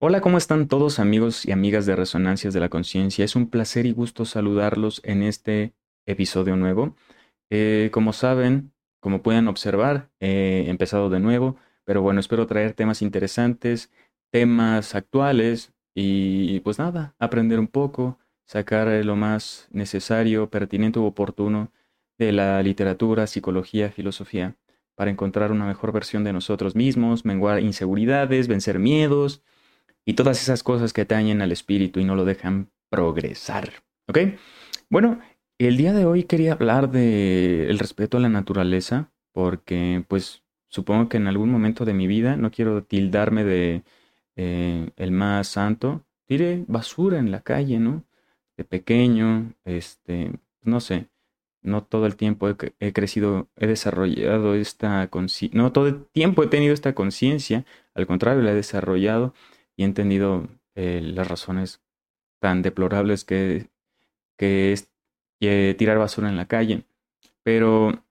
Hola, ¿cómo están todos amigos y amigas de Resonancias de la Conciencia? Es un placer y gusto saludarlos en este episodio nuevo. Eh, como saben, como pueden observar, he empezado de nuevo, pero bueno, espero traer temas interesantes, temas actuales y pues nada, aprender un poco, sacar lo más necesario, pertinente u oportuno de la literatura, psicología, filosofía, para encontrar una mejor versión de nosotros mismos, menguar inseguridades, vencer miedos y todas esas cosas que atañen al espíritu y no lo dejan progresar. ¿Ok? Bueno, el día de hoy quería hablar de el respeto a la naturaleza, porque pues supongo que en algún momento de mi vida no quiero tildarme de eh, el más santo. Tire basura en la calle, ¿no? De pequeño, este, no sé, no todo el tiempo he, he crecido, he desarrollado esta conciencia, no todo el tiempo he tenido esta conciencia, al contrario, la he desarrollado y he entendido eh, las razones tan deplorables que, que es tirar basura en la calle. Pero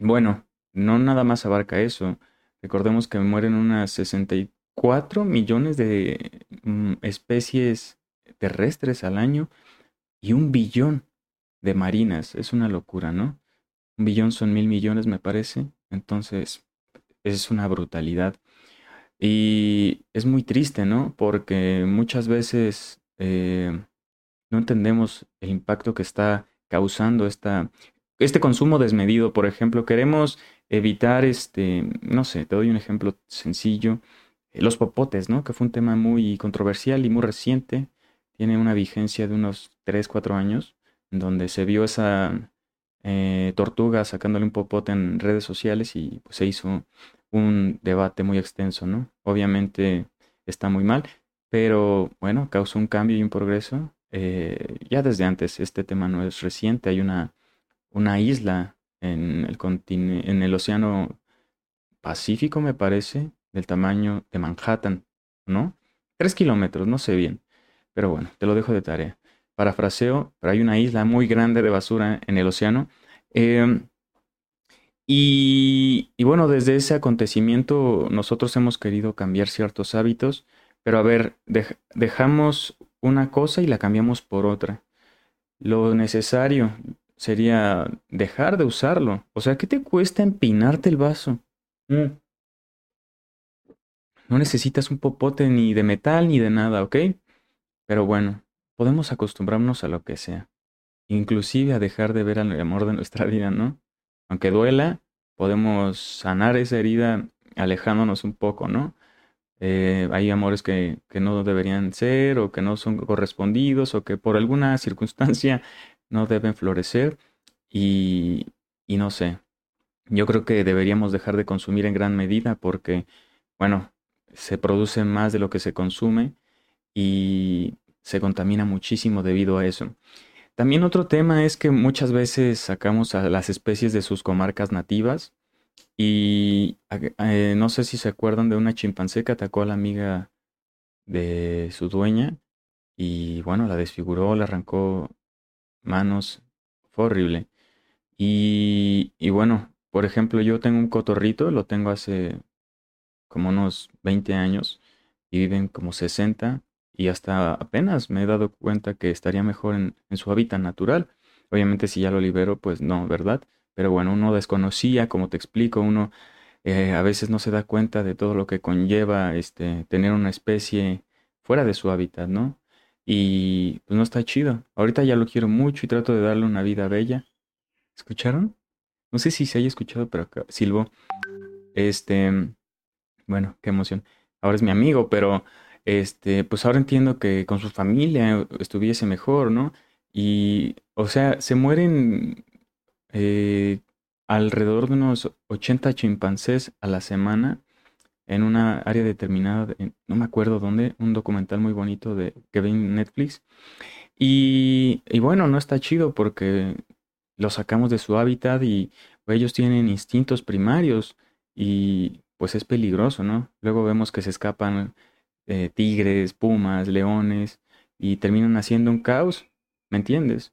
bueno, no nada más abarca eso. Recordemos que mueren unas 64 millones de mm, especies terrestres al año y un billón de marinas. Es una locura, ¿no? Un billón son mil millones, me parece. Entonces, es una brutalidad. Y es muy triste, ¿no? Porque muchas veces eh, no entendemos el impacto que está causando esta, este consumo desmedido. Por ejemplo, queremos evitar, este, no sé, te doy un ejemplo sencillo, eh, los popotes, ¿no? Que fue un tema muy controversial y muy reciente. Tiene una vigencia de unos 3, 4 años, donde se vio esa eh, tortuga sacándole un popote en redes sociales y pues, se hizo un debate muy extenso, ¿no? Obviamente está muy mal, pero bueno, causó un cambio y un progreso. Eh, ya desde antes, este tema no es reciente, hay una, una isla en el, en el océano Pacífico, me parece, del tamaño de Manhattan, ¿no? Tres kilómetros, no sé bien, pero bueno, te lo dejo de tarea. Parafraseo, pero hay una isla muy grande de basura en el océano. Eh, y, bueno, desde ese acontecimiento nosotros hemos querido cambiar ciertos hábitos, pero a ver, dejamos una cosa y la cambiamos por otra. Lo necesario sería dejar de usarlo. O sea, ¿qué te cuesta empinarte el vaso? Mm. No necesitas un popote ni de metal ni de nada, ¿ok? Pero bueno, podemos acostumbrarnos a lo que sea. Inclusive a dejar de ver al amor de nuestra vida, ¿no? Aunque duela, podemos sanar esa herida alejándonos un poco, ¿no? Eh, hay amores que, que, no deberían ser o que no son correspondidos o que por alguna circunstancia no deben florecer y, y no sé, yo creo que deberíamos dejar de consumir en gran medida porque, bueno, se produce más de lo que se consume y se contamina muchísimo debido a eso. También otro tema es que muchas veces sacamos a las especies de sus comarcas nativas y eh, no sé si se acuerdan de una chimpancé que atacó a la amiga de su dueña y bueno, la desfiguró, le arrancó manos, fue horrible. Y, y bueno, por ejemplo, yo tengo un cotorrito, lo tengo hace como unos 20 años y viven como 60 y hasta apenas me he dado cuenta que estaría mejor en, su hábitat natural. Obviamente si ya lo libero, pues no, ¿verdad? Pero bueno, uno desconocía, como te explico, uno eh, a veces no se da cuenta de todo lo que conlleva este, tener una especie fuera de su hábitat, ¿no? Y pues no está chido. Ahorita ya lo quiero mucho y trato de darle una vida bella. ¿Escucharon? No sé si se haya escuchado, pero acá, silbo. Este, bueno, qué emoción. Ahora es mi amigo, pero este, pues ahora entiendo que con su familia estuviese mejor, ¿no? Y, o sea, se mueren eh, alrededor de unos 80 chimpancés a la semana en una área determinada, no me acuerdo dónde, un documental muy bonito de que Netflix. Y, y bueno, no está chido porque los sacamos de su hábitat y ellos tienen instintos primarios y pues es peligroso, ¿no? Luego vemos que se escapan eh, tigres, pumas, leones, y terminan haciendo un caos, ¿me entiendes?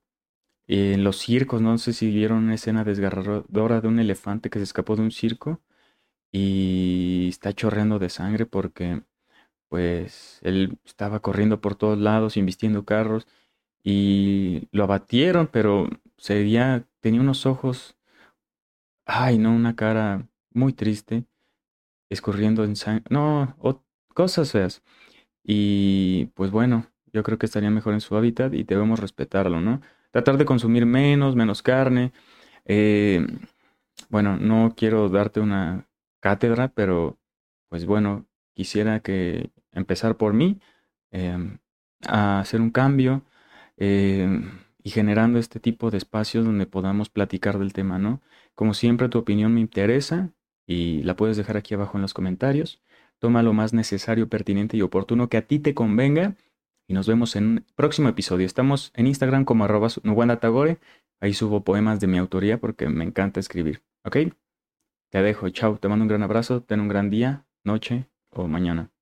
En los circos, no sé si vieron una escena desgarradora de un elefante que se escapó de un circo y está chorreando de sangre porque pues él estaba corriendo por todos lados, invistiendo carros y lo abatieron, pero sería, tenía unos ojos, ay, no, una cara muy triste, escurriendo en sangre, no, cosas feas. Y pues bueno, yo creo que estaría mejor en su hábitat y debemos respetarlo, ¿no? Tratar de consumir menos, menos carne. Eh, bueno, no quiero darte una cátedra, pero pues bueno, quisiera que empezar por mí, em, a hacer un cambio em, y generando este tipo de espacios donde podamos platicar del tema, ¿no? Como siempre, tu opinión me interesa y la puedes dejar aquí abajo en los comentarios. Toma lo más necesario, pertinente y oportuno que a ti te convenga y nos vemos en un próximo episodio. Estamos en Instagram como arroba Tagore. Ahí subo poemas de mi autoría porque me encanta escribir. ¿Ok? Te dejo. Chao. Te mando un gran abrazo. Ten un gran día, noche o mañana.